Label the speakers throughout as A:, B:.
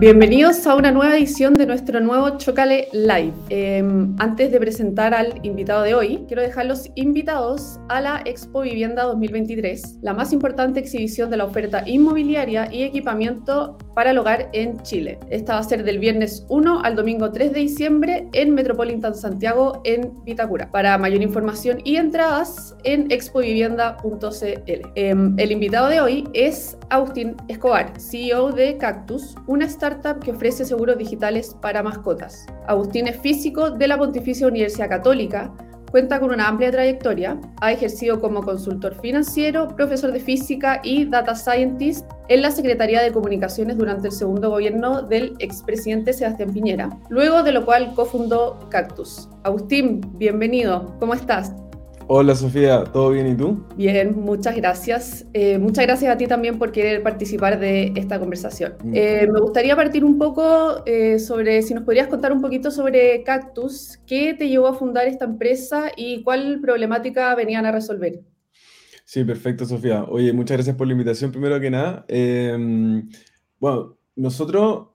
A: Bienvenidos a una nueva edición de nuestro nuevo Chocale Live. Em, antes de presentar al invitado de hoy, quiero dejarlos invitados a la Expo Vivienda 2023, la más importante exhibición de la oferta inmobiliaria y equipamiento para el hogar en Chile. Esta va a ser del viernes 1 al domingo 3 de diciembre en Metropolitan Santiago en Vitacura. Para mayor información y entradas en expovivienda.cl. Em, el invitado de hoy es Agustín Escobar, CEO de Cactus, una startup que ofrece seguros digitales para mascotas. Agustín es físico de la Pontificia Universidad Católica, Cuenta con una amplia trayectoria, ha ejercido como consultor financiero, profesor de física y data scientist en la Secretaría de Comunicaciones durante el segundo gobierno del expresidente Sebastián Piñera, luego de lo cual cofundó Cactus. Agustín, bienvenido, ¿cómo estás?
B: Hola Sofía, ¿todo bien y tú?
A: Bien, muchas gracias. Eh, muchas gracias a ti también por querer participar de esta conversación. Mm. Eh, me gustaría partir un poco eh, sobre, si nos podrías contar un poquito sobre Cactus, ¿qué te llevó a fundar esta empresa y cuál problemática venían a resolver?
B: Sí, perfecto Sofía. Oye, muchas gracias por la invitación primero que nada. Em, bueno, nosotros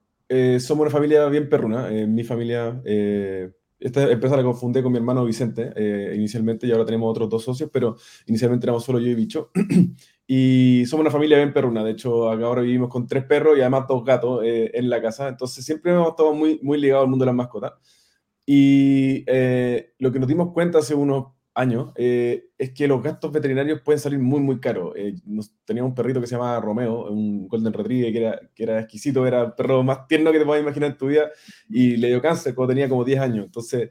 B: somos una familia bien perruna. mi familia esta empresa la confundí con mi hermano Vicente eh, inicialmente y ahora tenemos otros dos socios, pero inicialmente éramos solo yo y Bicho. y somos una familia bien perruna. De hecho, acá ahora vivimos con tres perros y además dos gatos eh, en la casa. Entonces siempre hemos estado muy, muy ligados al mundo de las mascotas. Y eh, lo que nos dimos cuenta hace unos años eh, es que los gastos veterinarios pueden salir muy, muy caros. Eh, un perrito que se llamaba Romeo, un Golden Retriever que era, que era exquisito, era el perro más tierno que te puedas imaginar en tu vida, y le dio cáncer cuando tenía como 10 años. Entonces,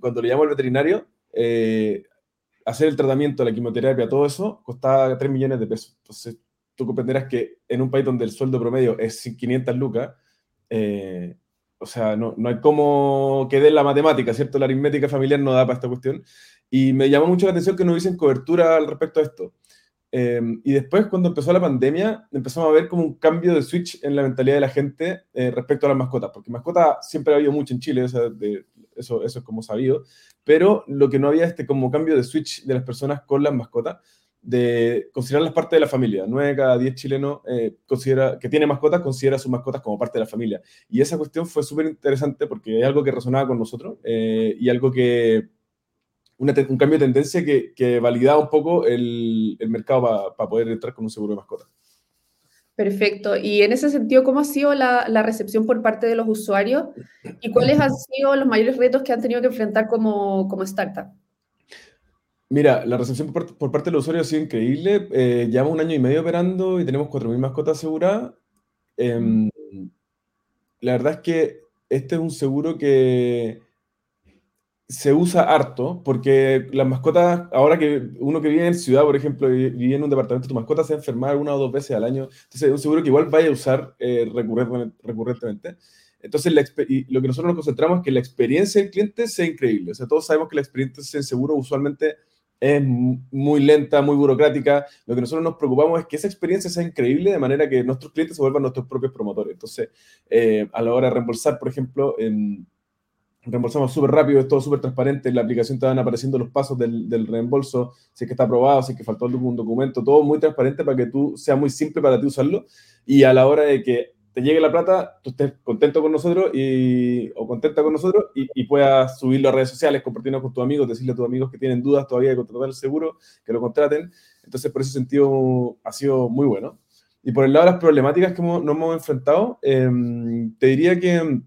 B: cuando le llamó al veterinario, eh, hacer el tratamiento, la quimioterapia, todo eso, costaba 3 millones de pesos. Entonces, tú comprenderás que en un país donde el sueldo promedio es 500 lucas, o sea, no, no hay cómo que dé la matemática, ¿cierto? La aritmética familiar no da para esta cuestión. Y me llamó mucho la atención que no hubiesen cobertura al respecto a esto. Em, y después, cuando empezó la pandemia, empezamos a ver como un cambio de switch en la mentalidad de la gente eh, respecto a las mascotas, porque mascotas siempre ha habido mucho en Chile, de, eso, eso es como sabido, pero lo que no había este como cambio de switch de las personas con las mascotas, de considerarlas parte de la familia. Nueve cada diez chilenos eh, considera, que tiene mascotas considera sus mascotas como parte de la familia. Y esa cuestión fue súper interesante porque es algo que resonaba con nosotros eh, y algo que un cambio de tendencia que, que validaba un poco el, el mercado para poder entrar con un seguro de mascota.
A: Perfecto. Y en ese sentido, ¿cómo ha sido la, la, recepción por parte de los usuarios y cuáles han sido los mayores retos que han tenido que enfrentar como, como startup?
B: Mira, la recepción por, por, parte de los usuarios ha sido increíble. Eh, llevamos un año y medio operando y tenemos 4.000 mascotas aseguradas. Eh, la verdad es que este es un seguro que, se usa harto porque las mascotas, ahora que uno que vive en ciudad, por ejemplo, vive en un departamento, tu mascota se enferma una o dos veces al año, entonces es un seguro que igual vaya a usar eh, recurrentemente. Entonces, y lo que nosotros nos concentramos es que la experiencia del cliente sea increíble. O sea, todos sabemos que la experiencia en seguro usualmente es muy lenta, muy burocrática. Lo que nosotros nos preocupamos es que esa experiencia sea increíble de manera que nuestros clientes se vuelvan nuestros propios promotores. Entonces, eh, a la hora de reembolsar, por ejemplo, en reembolsamos súper rápido, es todo súper transparente, en la aplicación te van apareciendo los pasos del, del, reembolso, si es que está aprobado, si es que faltó algún documento, todo muy transparente para que tú sea muy simple para ti usarlo y a la hora de que te llegue la plata, tú estés contento con nosotros y, o contenta con nosotros y, y, puedas subirlo a redes sociales, compartirlo con tus amigos, decirle a tus amigos que tienen dudas todavía de contratar el seguro, que lo contraten. Entonces, por ese sentido, ha sido muy bueno. Y por el lado de las problemáticas que hemos, nos hemos enfrentado, eh, te diría que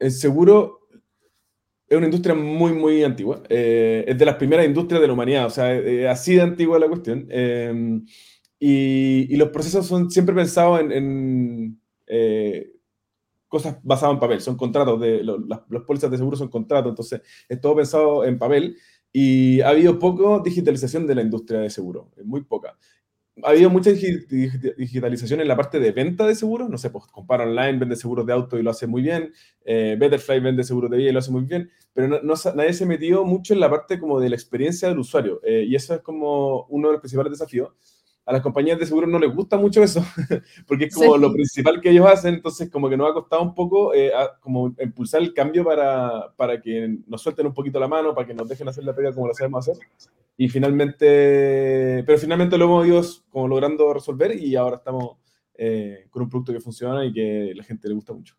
B: el seguro es una industria muy, muy antigua. Eh, es de las primeras industrias de la humanidad, o sea, es así de antigua la cuestión. Eh, y, los procesos son siempre pensados en, eh, cosas basadas en papel, son contratos, de, las, las pólizas de seguro son contratos, entonces es todo pensado en papel y ha habido poco digitalización de la industria de seguro, muy poca ha habido mucha digitalización en la parte de venta de seguros. No sé, pues Compara Online vende seguros de auto y lo hace muy bien. Eh, Betterfly vende seguros de vida y lo hace muy bien. Pero no, nadie se metió mucho en la parte como de la experiencia del usuario. Eh, y eso es como uno de los principales desafíos a las compañías de seguros no les gusta mucho eso, porque es como lo principal que ellos hacen, entonces como que nos ha costado un poco eh, como impulsar el cambio para, para que nos suelten un poquito la mano, para que nos dejen hacer la pega como lo sabemos hacer. Y finalmente, pero finalmente lo hemos ido como logrando resolver y ahora estamos eh, con un producto que funciona y que la gente le gusta mucho.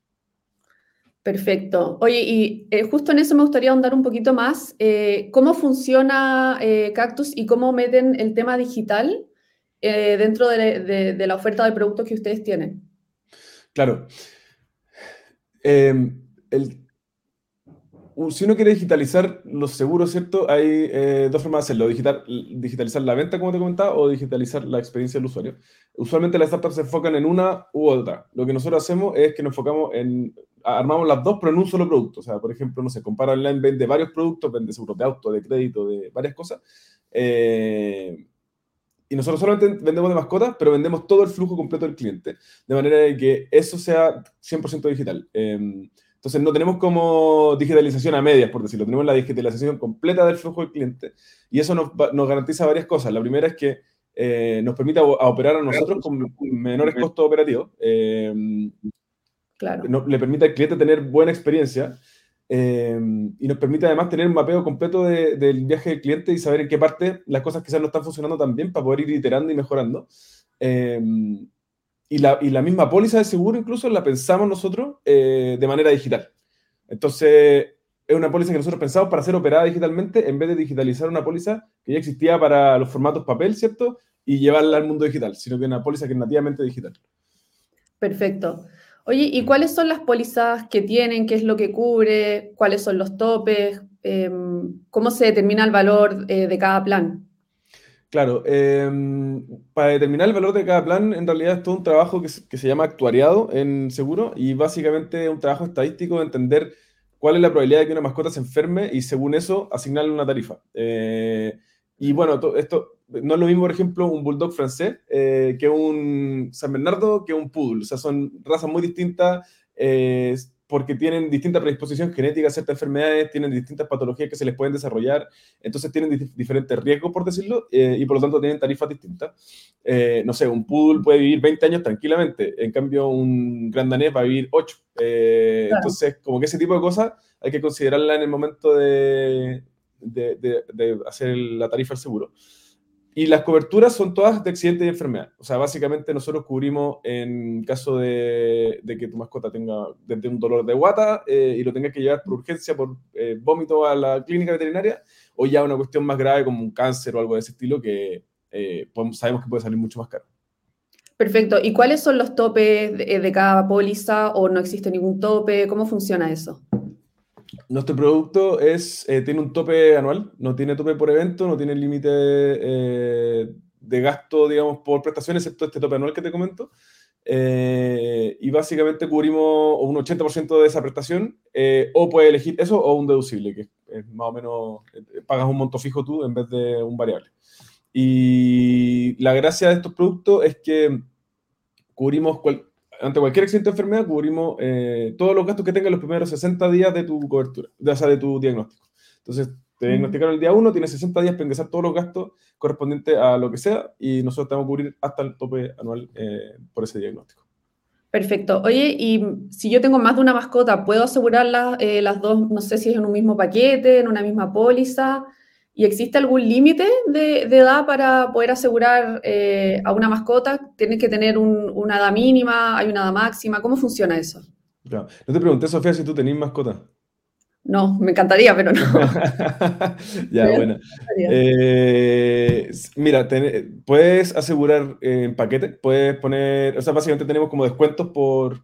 A: Perfecto. Oye, y eh, justo en eso me gustaría ahondar un poquito más. Eh, ¿Cómo funciona Cactus y cómo meten el tema digital dentro de, de, la oferta de productos que ustedes tienen?
B: Claro. Em, el, si uno quiere digitalizar los seguros, ¿cierto? Hay eh, dos formas de hacerlo. Digital, digitalizar la venta, como te comentaba, o digitalizar la experiencia del usuario. Usualmente las startups se enfocan en una u otra. Lo que nosotros hacemos es que nos enfocamos en... Armamos las dos, pero en un solo producto. O sea, por ejemplo, no sé, Compara Online vende varios productos, vende seguro de auto, de crédito, de varias cosas. Eh, y nosotros solamente vendemos de mascotas, pero vendemos todo el flujo completo del cliente, de manera que eso sea 100% digital. Eh, entonces no tenemos como digitalización a medias, por decirlo, tenemos la digitalización completa del flujo del cliente y eso nos, garantiza varias cosas. La primera es que eh, nos permite operar a nosotros con menores costos operativos. Eh, claro. le permite al cliente tener buena experiencia eh, y nos permite además tener un mapeo completo del viaje del cliente y saber en qué parte las cosas quizás no están funcionando tan bien para poder ir iterando y mejorando. Y la, y la, misma póliza de seguro incluso la pensamos nosotros eh, de manera digital. Entonces, es una póliza que nosotros pensamos para ser operada digitalmente en vez de digitalizar una póliza que ya existía para los formatos papel, ¿cierto? Y llevarla al mundo digital, sino que una póliza que es nativamente digital.
A: Perfecto. Oye, ¿y cuáles son las pólizas que tienen? ¿Qué es lo que cubre? ¿Cuáles son los topes? Em, ¿Cómo se determina el valor eh, de cada plan?
B: Claro, em, para determinar el valor de cada plan, en realidad es todo un trabajo que, se llama actuariado en seguro y básicamente es un trabajo estadístico de entender cuál es la probabilidad de que una mascota se enferme y según eso asignarle una tarifa. Eh, y bueno, esto no es lo mismo, por ejemplo, un bulldog francés eh, que un San Bernardo que un poodle. O sea, son razas muy distintas. Porque tienen distinta predisposición genética a ciertas enfermedades, tienen distintas patologías que se les pueden desarrollar, entonces tienen diferentes riesgos, por decirlo, eh, y por lo tanto tienen tarifas distintas. Eh, no sé, un poodle puede vivir 20 años tranquilamente, en cambio un gran danés va a vivir 8. Eh, entonces, como que ese tipo de cosas hay que considerarla en el momento de, de, de hacer la tarifa al seguro. Y las coberturas son todas de accidente y enfermedad. O sea, básicamente nosotros cubrimos en caso de, que tu mascota tenga desde un dolor de guata eh, y lo tengas que llevar por urgencia, por eh, vómito a la clínica veterinaria, o ya una cuestión más grave como un cáncer o algo de ese estilo que eh, sabemos que puede salir mucho más caro.
A: Perfecto. ¿Y cuáles son los topes de, de cada póliza o no existe ningún tope? ¿Cómo funciona eso?
B: Nuestro producto es, eh, tiene un tope anual, no tiene tope por evento, no tiene límite eh, de gasto, digamos, por prestaciones, excepto este tope anual que te comento. Eh, y básicamente cubrimos un 80% de esa prestación, o puedes elegir eso o un deducible, que es más o menos, pagas un monto fijo tú en vez de un variable. Y la gracia de estos productos es que cubrimos cual, ante cualquier accidente de enfermedad, cubrimos eh, todos los gastos que tengan los primeros 60 días de tu cobertura, de, o sea, de tu diagnóstico. Entonces, te diagnosticaron el día 1, tienes 60 días para ingresar todos los gastos correspondientes a lo que sea y nosotros te vamos a cubrir hasta el tope anual eh, por ese diagnóstico.
A: Perfecto. Oye, y si yo tengo más de una mascota, ¿puedo asegurar eh, las dos, no sé si es en un mismo paquete, en una misma póliza? ¿Y existe algún límite de, edad para poder asegurar eh, a una mascota? ¿Tienes que tener una edad mínima? ¿Hay una edad máxima? ¿Cómo funciona eso?
B: No te pregunté, Sofía, si tú tenías mascota.
A: No, me encantaría, pero no.
B: ya, bueno. Eh, mira, puedes asegurar en paquete, puedes poner, o sea, básicamente tenemos como descuentos por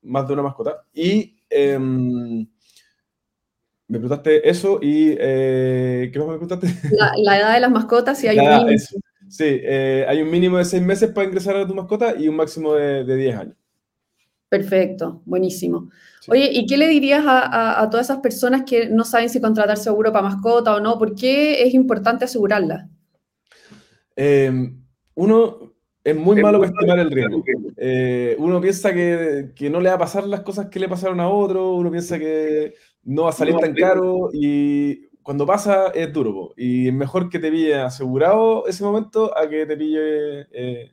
B: más de una mascota. Y em, me preguntaste eso y eh, ¿qué más me preguntaste?
A: La, edad de las mascotas, si hay un mínimo.
B: sí, eh, hay un mínimo de seis meses para ingresar a tu mascota y un máximo de, de 10 años.
A: Perfecto, buenísimo. Oye, ¿y qué le dirías a, a, todas esas personas que no saben si contratar seguro para mascota o no? ¿Por qué es importante asegurarla?
B: Em, uno, es muy malo estimar el riesgo. Eh, uno piensa que, que, no le va a pasar las cosas que le pasaron a otro, uno piensa que no va a salir tan caro y cuando pasa es duro. Y es mejor que te pille asegurado ese momento a que te pille eh,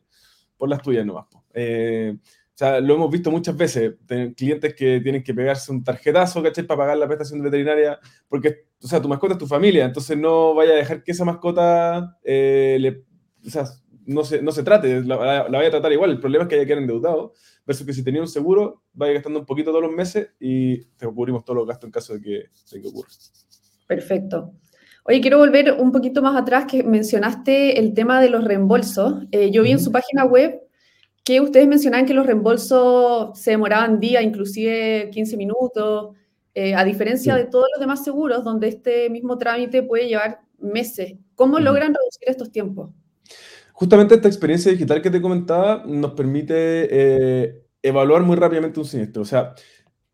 B: por las tuyas nomás. Eh, o sea, lo hemos visto muchas veces, clientes que tienen que pegarse un tarjetazo, ¿cachai? Para pagar la prestación veterinaria, porque, o sea, tu mascota es tu familia, entonces no vaya a dejar que esa mascota eh, le, o sea, no se, no se trate, la, la, vaya a tratar igual. El problema es que haya quedado endeudado, versus que si tenía un seguro, vaya gastando un poquito todos los meses y te cubrimos todos los gastos en caso de que, de que ocurra.
A: Perfecto. Oye, quiero volver un poquito más atrás, que mencionaste el tema de los reembolsos. Eh, yo vi en su página web que ustedes mencionaban que los reembolsos se demoraban días, inclusive 15 minutos, eh, a diferencia de todos los demás seguros, donde este mismo trámite puede llevar meses. ¿Cómo logran reducir estos tiempos?
B: Justamente esta experiencia digital que te comentaba nos permite eh, evaluar muy rápidamente un siniestro. O sea,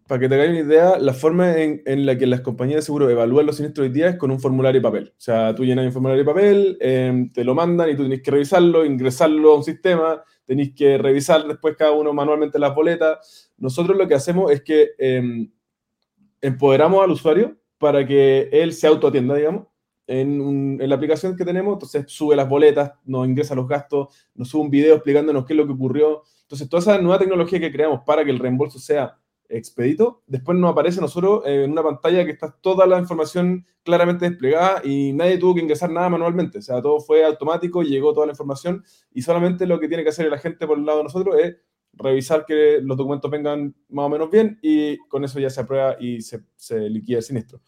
B: para que te hagáis una idea, la forma en, la que las compañías de seguro evalúan los siniestros hoy día es con un formulario de papel. O sea, tú llenas un formulario de papel, em, te lo mandan y tú tienes que revisarlo, ingresarlo a un sistema, tenéis que revisar después cada uno manualmente las boletas. Nosotros lo que hacemos es que em, empoderamos al usuario para que él se autoatienda, digamos, en, la aplicación que tenemos. Entonces sube las boletas, nos ingresa los gastos, nos sube un video explicándonos qué es lo que ocurrió. Entonces, toda esa nueva tecnología que creamos para que el reembolso sea expedito, después nos aparece nosotros en una pantalla que está toda la información claramente desplegada y nadie tuvo que ingresar nada manualmente. O sea, todo fue automático, llegó toda la información y solamente lo que tiene que hacer la gente por el lado de nosotros es revisar que los documentos vengan más o menos bien y con eso ya se aprueba y se, se liquida el siniestro.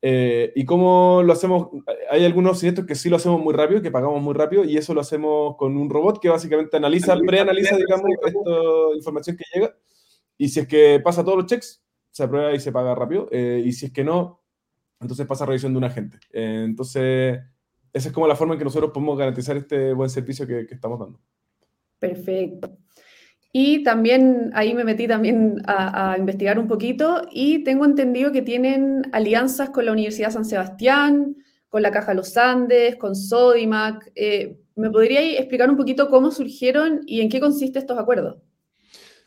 B: Eh, ¿Y cómo lo hacemos? Hay algunos siniestros que sí lo hacemos muy rápido, que pagamos muy rápido, y eso lo hacemos con un robot que básicamente analiza, preanaliza, digamos, esta información que llega y si es que pasa todos los checks, se aprueba y se paga rápido. Eh, y si es que no, entonces pasa a revisión de un agente. Eh, entonces, esa es como la forma en que nosotros podemos garantizar este buen servicio que, estamos dando.
A: Perfecto. Y también ahí me metí también a, investigar un poquito y tengo entendido que tienen alianzas con la Universidad San Sebastián, con la Caja Los Andes, con Sodimac. Eh, ¿Me podría explicar un poquito cómo surgieron y en qué consiste estos acuerdos?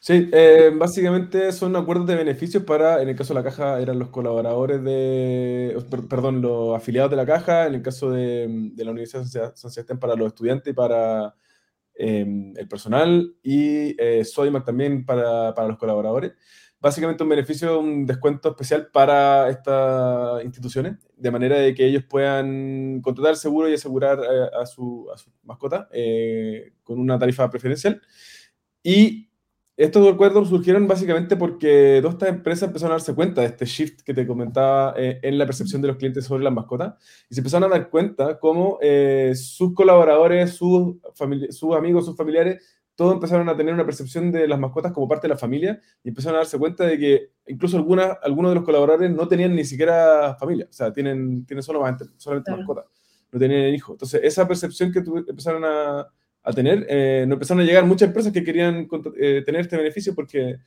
B: Sí, eh, básicamente son acuerdos de beneficios para, en el caso de la caja, eran los colaboradores de, perdón, los afiliados de la caja, en el caso de, la Universidad San Sebastián para los estudiantes y para em, el personal, y eh, Sodimac también para, para, los colaboradores. Básicamente un beneficio, un descuento especial para estas instituciones, de manera de que ellos puedan contratar seguro y asegurar eh, a, su, a, su, mascota eh, con una tarifa preferencial. Y estos acuerdos surgieron básicamente porque todas estas empresas empezaron a darse cuenta de este shift que te comentaba eh, en la percepción de los clientes sobre las mascotas y se empezaron a dar cuenta cómo eh, sus colaboradores, sus, sus amigos, sus familiares, todos empezaron a tener una percepción de las mascotas como parte de la familia y empezaron a darse cuenta de que incluso algunas, algunos de los colaboradores no tenían ni siquiera familia, o sea, tienen, tienen solo, solamente mascotas, no tenían hijos. Entonces, esa percepción que empezaron a a tener, eh, nos empezaron a llegar muchas empresas que querían eh, tener este beneficio porque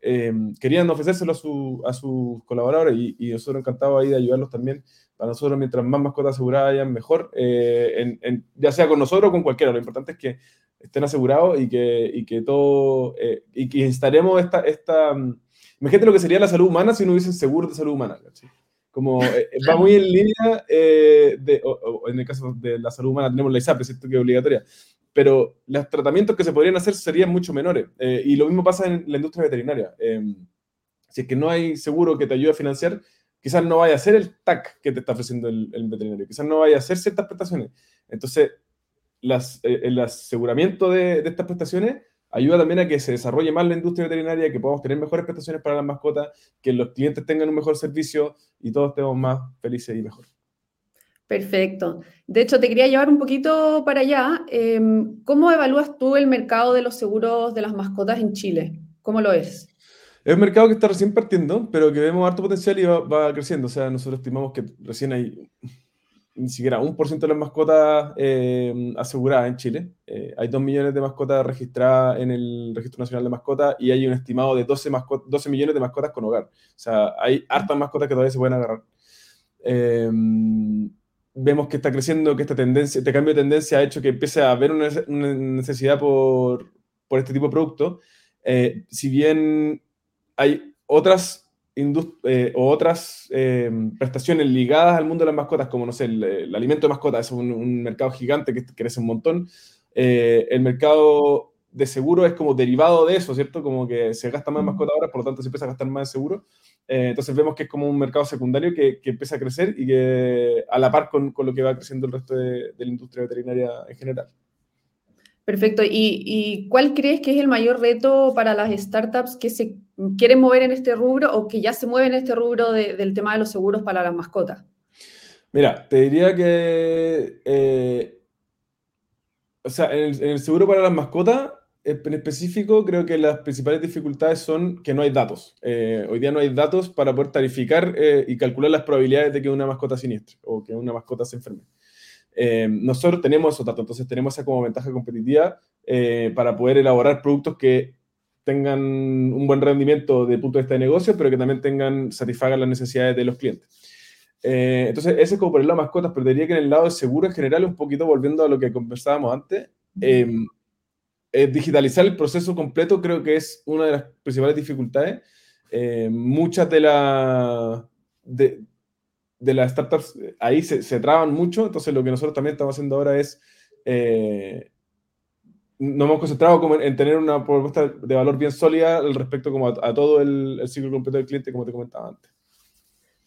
B: eh, querían ofrecérselo a, su, a sus colaboradores y, y, nosotros encantados ahí de ayudarlos también. Para nosotros, mientras más mascotas aseguradas hayan, mejor, en, ya sea con nosotros o con cualquiera. Lo importante es que estén asegurados y que, y que todo, y que instalemos esta, esta, imagínate lo que sería la salud humana si no hubiesen seguro de salud humana. Como va muy en línea, de, en el caso de la salud humana tenemos la ISAPRE, ¿cierto? que es obligatoria, pero los tratamientos que se podrían hacer serían mucho menores. Eh, y lo mismo pasa en la industria veterinaria. Em, si es que no hay seguro que te ayude a financiar, quizás no vaya a ser el TAC que te está ofreciendo el, veterinario, quizás no vaya a hacer ciertas prestaciones. Entonces, las, eh, el aseguramiento de, estas prestaciones ayuda también a que se desarrolle más la industria veterinaria, que podamos tener mejores prestaciones para las mascotas, que los clientes tengan un mejor servicio y todos estemos más felices y mejor.
A: Perfecto. De hecho, te quería llevar un poquito para allá. Em, ¿Cómo evalúas tú el mercado de los seguros de las mascotas en Chile? ¿Cómo lo es?
B: Es un mercado que está recién partiendo, pero que vemos harto potencial y va, creciendo. O sea, nosotros estimamos que recién hay ni siquiera un por ciento de las mascotas em, aseguradas en Chile. Eh, hay dos millones de mascotas registradas en el Registro Nacional de Mascotas y hay un estimado de 12, 12 millones de mascotas con hogar. O sea, hay hartas mascotas que todavía se pueden agarrar. Eh, vemos que está creciendo, que esta tendencia, este cambio de tendencia ha hecho que empiece a haber una, necesidad por, por, este tipo de producto. Eh, si bien hay otras, eh, o otras eh, prestaciones ligadas al mundo de las mascotas, como no sé, el, alimento de mascotas es un, mercado gigante que crece un montón. el mercado de seguro es como derivado de eso, ¿cierto? Como que se gasta más en mascotas ahora, por lo tanto se empieza a gastar más en seguro. Eh, entonces vemos que es como un mercado secundario que, que empieza a crecer y que a la par con, con, lo que va creciendo el resto de, la industria veterinaria en general.
A: Perfecto. ¿Y, cuál crees que es el mayor reto para las startups que se quieren mover en este rubro o que ya se mueven en este rubro del tema de los seguros para las mascotas?
B: Mira, te diría que, eh, o sea, en el, seguro para las mascotas, en específico, creo que las principales dificultades son que no hay datos. Eh, hoy día no hay datos para poder tarificar eh, y calcular las probabilidades de que una mascota siniestre o que una mascota se enferme. Eh, nosotros tenemos esos datos, entonces tenemos esa como ventaja competitiva eh, para poder elaborar productos que tengan un buen rendimiento de punto de vista de negocio, pero que también tengan, satisfagan las necesidades de los clientes. Eh, entonces, ese es como por el lado de mascotas, pero diría que en el lado de seguro en general, un poquito volviendo a lo que conversábamos antes, digitalizar el proceso completo creo que es una de las principales dificultades. muchas de las de las startups eh, ahí se, se, traban mucho, entonces lo que nosotros también estamos haciendo ahora es, eh, nos hemos concentrado como en, tener una propuesta de valor bien sólida al respecto como a, todo el, ciclo completo del cliente, como te comentaba antes.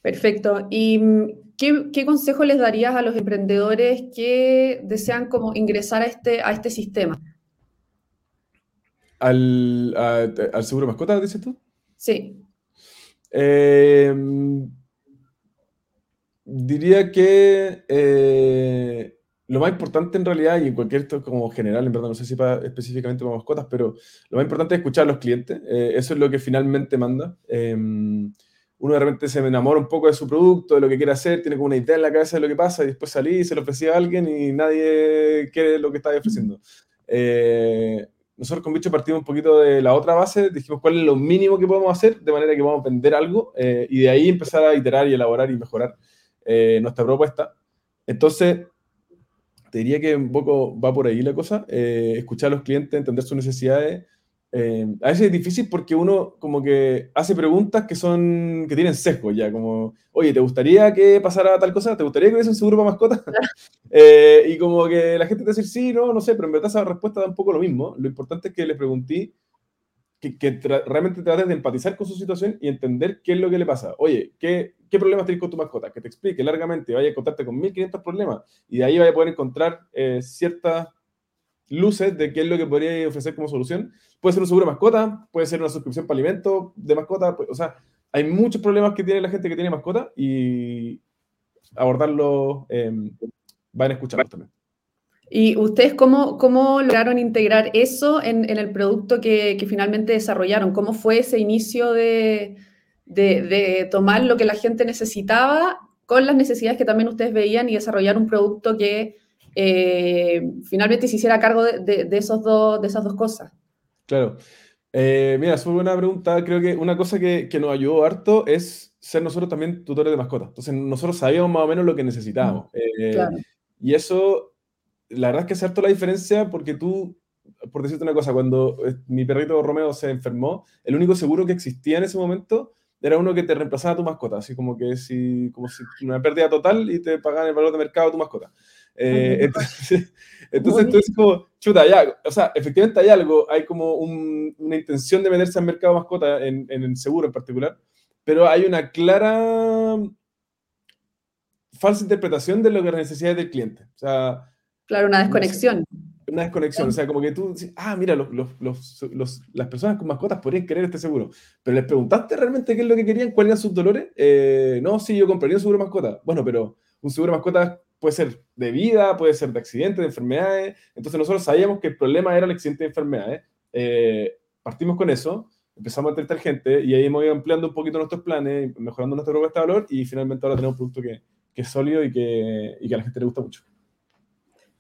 A: Perfecto. ¿Y mm, qué, qué, consejo les darías a los emprendedores que desean como ingresar a este, a este sistema?
B: ¿Al, al seguro mascota, dices tú?
A: Sí.
B: Eh, Diría que eh, lo más importante en realidad, y en cualquier como general, en verdad, no sé si para, específicamente para mascotas, pero lo más importante es escuchar a los clientes. Eh, eso es lo que finalmente manda. Em, uno de repente se enamora un poco de su producto, de lo que quiere hacer, tiene como una idea en la cabeza de lo que pasa y después salí y se lo ofrecía a alguien y nadie quiere lo que está ofreciendo. Eh, nosotros con Bicho partimos un poquito de la otra base, dijimos cuál es lo mínimo que podemos hacer de manera que a vender algo y de ahí empezar a iterar y elaborar y mejorar. Eh, nuestra propuesta. Entonces, te diría que un poco va por ahí la cosa, eh, escuchar a los clientes, entender sus necesidades. Eh, a veces es difícil porque uno como que hace preguntas que son, que tienen sesgo ya, como, oye, ¿te gustaría que pasara tal cosa? ¿Te gustaría que hubiese un seguro para mascotas? y como que la gente te dice, sí, no, no sé, pero en verdad esa respuesta da un poco lo mismo. Lo importante es que le pregunté que, realmente trates de empatizar con su situación y entender qué es lo que le pasa. Oye, ¿qué, qué problemas tienes con tu mascota? Que te explique largamente, vaya a contarte con 1500 problemas y de ahí vaya a poder encontrar eh, ciertas luces de qué es lo que podría ofrecer como solución. Puede ser un seguro de mascota, puede ser una suscripción para alimentos de mascota, pues, o sea, hay muchos problemas que tiene la gente que tiene mascota y abordarlo, eh, van a escucharlos también.
A: ¿Y ustedes cómo, cómo lograron integrar eso en, el producto que, finalmente desarrollaron? ¿Cómo fue ese inicio de, de, tomar lo que la gente necesitaba con las necesidades que también ustedes veían y desarrollar un producto que eh, finalmente se hiciera cargo de, de, esos dos, de esas dos cosas?
B: Claro. Eh, mira, es muy buena pregunta. Creo que una cosa que, que, nos ayudó harto es ser nosotros también tutores de mascotas. Entonces, nosotros sabíamos más o menos lo que necesitábamos. Eh, claro. Y eso la verdad es que es cierto la diferencia porque tú, por decirte una cosa, cuando eh, mi perrito Romeo se enfermó, el único seguro que existía en ese momento era uno que te reemplazaba a tu mascota, así como que si, como si una pérdida total y te pagaban el valor de mercado de tu mascota. Eh, entonces, entonces tú dices como, chuta, ya, o sea, efectivamente hay algo, hay como una intención de meterse al mercado mascota, en, en el seguro en particular, pero hay una clara falsa interpretación de lo que es la necesidad del cliente. O sea,
A: Claro, una desconexión.
B: Una desconexión, o sea, como que tú dices, ah, mira, los, los, los, las personas con mascotas podrían querer este seguro, pero les preguntaste realmente qué es lo que querían, cuáles eran sus dolores. Eh, no, sí, yo compraría un seguro mascota. Bueno, pero un seguro mascota puede ser de vida, puede ser de accidentes, de enfermedades. Entonces nosotros sabíamos que el problema era el accidente de enfermedades. Eh, partimos con eso, empezamos a entrevistar gente y ahí hemos ido ampliando un poquito nuestros planes, mejorando nuestra propuesta de valor y finalmente ahora tenemos un producto que, es sólido y que, y que a la gente le gusta mucho.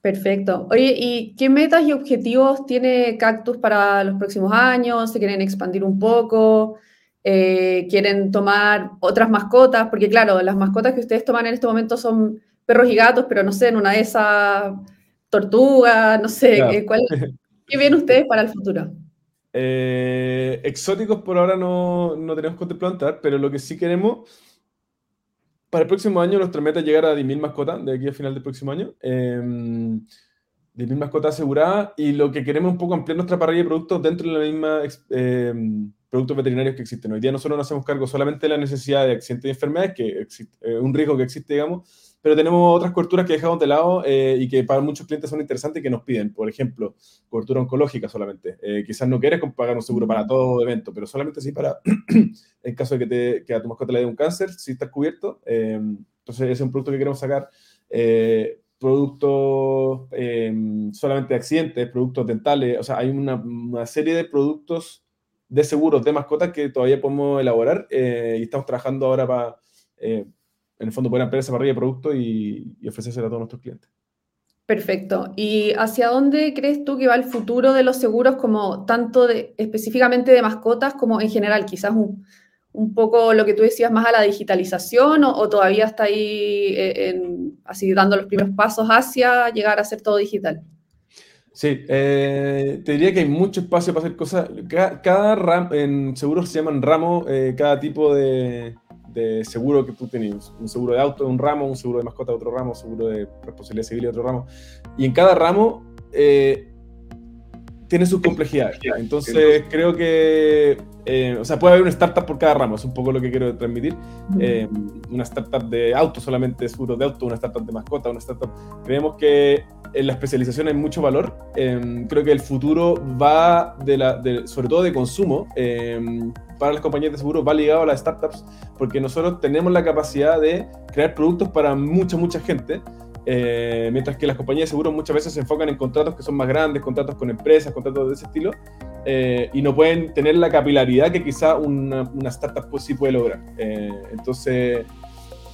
A: Perfecto. Oye, ¿y qué metas y objetivos tiene Cactus para los próximos años? ¿Se quieren expandir un poco? Eh, ¿Quieren tomar otras mascotas? Porque claro, las mascotas que ustedes toman en este momento son perros y gatos, pero no sé, en una de esas tortugas, no sé, ¿qué ven ustedes para el futuro?
B: Eh, exóticos por ahora no, no tenemos contemplado entrar, pero lo que sí queremos para el próximo año nuestra meta es llegar a 10.000 mascotas de aquí a final del próximo año. Eh, 10.000 mascotas aseguradas y lo que queremos es un poco ampliar nuestra parrilla de productos dentro de la misma eh, productos veterinarios que existen. Hoy día nosotros no hacemos cargo solamente de la necesidad de accidentes y enfermedades, que es eh, un riesgo que existe, digamos, pero tenemos otras coberturas que dejamos de lado eh, y que para muchos clientes son interesantes y que nos piden. Por ejemplo, cobertura oncológica solamente. Eh, quizás no quieres pagar un seguro para todo evento, pero solamente sí para, en caso de que, te, que a tu mascota le dé un cáncer, si estás cubierto. entonces, ese es un producto que queremos sacar productos solamente de accidentes, productos dentales, o sea, hay una, una, serie de productos de seguros de mascotas que todavía podemos elaborar eh, y estamos trabajando ahora para, eh, en el fondo, poder ampliar esa parrilla de productos y, y a todos nuestros clientes.
A: Perfecto. ¿Y hacia dónde crees tú que va el futuro de los seguros, como tanto específicamente de mascotas como en general? Quizás un, un poco lo que tú decías más a la digitalización o, todavía está ahí eh, así dando los primeros pasos hacia llegar a ser todo digital?
B: Sí, eh, te diría que hay mucho espacio para hacer cosas. Cada, ramo, en seguros se llaman ramos, eh, cada tipo de, seguro que tú tienes. Un seguro de auto de un ramo, un seguro de mascota de otro ramo, un seguro de responsabilidad civil de otro ramo. Y en cada ramo tiene sus complejidades. Entonces, creo que, eh, o sea, puede haber una startup por cada ramo, es un poco lo que quiero transmitir. Eh, una startup de auto, solamente seguros de auto, una startup de mascota, una startup. Creemos que en la especialización hay mucho valor. Eh, creo que el futuro va, de sobre todo de consumo, para las compañías de seguros, va ligado a las startups, porque nosotros tenemos la capacidad de crear productos para mucha, mucha gente. Eh, mientras que las compañías de seguros muchas veces se enfocan en contratos que son más grandes, contratos con empresas, contratos de ese estilo, eh, y no pueden tener la capilaridad que quizá una, una startup pues sí puede lograr. Eh, entonces,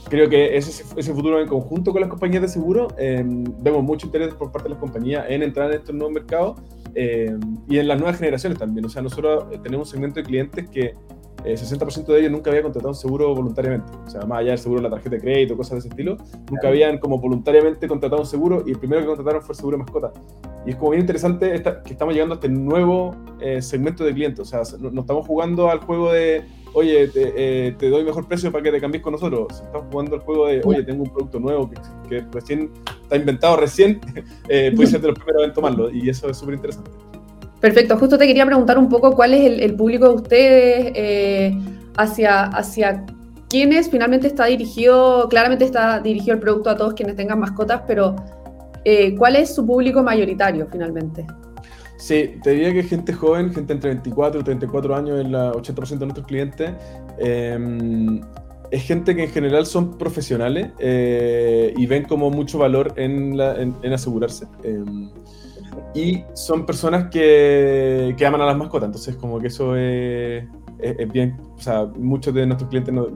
B: creo que ese, ese futuro en conjunto con las compañías de seguro, vemos mucho interés por parte de las compañías en entrar en estos nuevos mercados y en las nuevas generaciones también. O sea, nosotros tenemos un segmento de clientes que eh, 60% de ellos nunca había contratado un seguro voluntariamente. O sea, más allá del seguro de la tarjeta de crédito, cosas de ese estilo, nunca habían como voluntariamente contratado un seguro y el primero que contrataron fue el seguro de mascota. Y es como bien interesante que estamos llegando a este nuevo eh, segmento de clientes. O sea, no, estamos jugando al juego de, oye, eh, te, doy mejor precio para que te cambies con nosotros. Estamos jugando al juego de, oye, tengo un producto nuevo que, que recién está inventado recién, puedes ser de los primeros en tomarlo. Y eso es súper interesante.
A: Perfecto, justo te quería preguntar un poco cuál es el, público de ustedes, eh, hacia, hacia finalmente está dirigido, claramente está dirigido el producto a todos quienes tengan mascotas, pero eh, ¿cuál es su público mayoritario finalmente?
B: Sí, te diría que gente joven, gente entre 24 y 34 años, el 80% de nuestros clientes. Em, es gente que en general son profesionales eh, y ven como mucho valor en, en asegurarse. Em, y son personas que, que, aman a las mascotas, entonces como que eso es, bien, o sea, muchos de nuestros clientes no,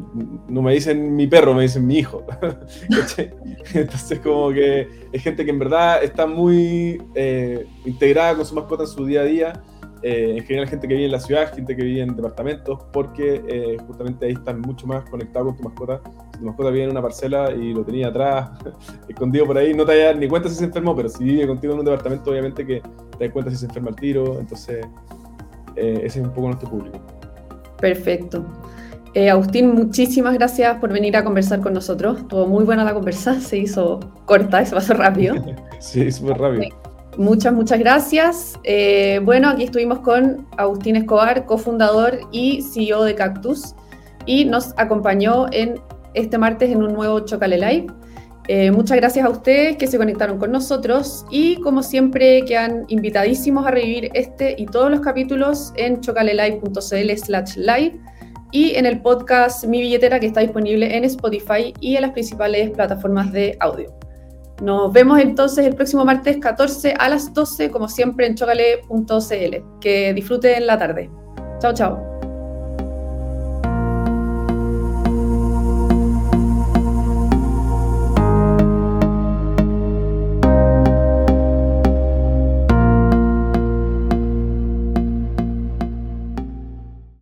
B: no, me dicen mi perro, me dicen mi hijo. entonces como que es gente que en verdad está muy eh, integrada con su mascota en su día a día eh, en general gente que vive en la ciudad, gente que vive en departamentos, porque eh, justamente ahí están mucho más conectados con tu mascota. Si tu mascota vive en una parcela y lo tenía atrás, escondido por ahí, no te das ni cuenta si se enfermó, pero si vive contigo en un departamento, obviamente que te das cuenta si se enferma el tiro. Entonces, eh, ese es un poco nuestro público.
A: Perfecto. Agustín, muchísimas gracias por venir a conversar con nosotros. Estuvo muy buena la conversa, se hizo corta y se pasó rápido.
B: sí, súper rápido.
A: Muchas, muchas gracias. Eh, bueno, aquí estuvimos con Agustín Escobar, cofundador y CEO de Cactus, y nos acompañó en este martes en un nuevo Chocale Live. Eh, muchas gracias a ustedes que se conectaron con nosotros y como siempre quedan invitadísimos a revivir este y todos los capítulos en chocalelive.cl slash live y en el podcast Mi Billetera que está disponible en Spotify y en las principales plataformas de audio. Nos vemos entonces el próximo martes 14 a las 12, como siempre, en chocale.cl. Que disfruten la tarde. Chao, chao.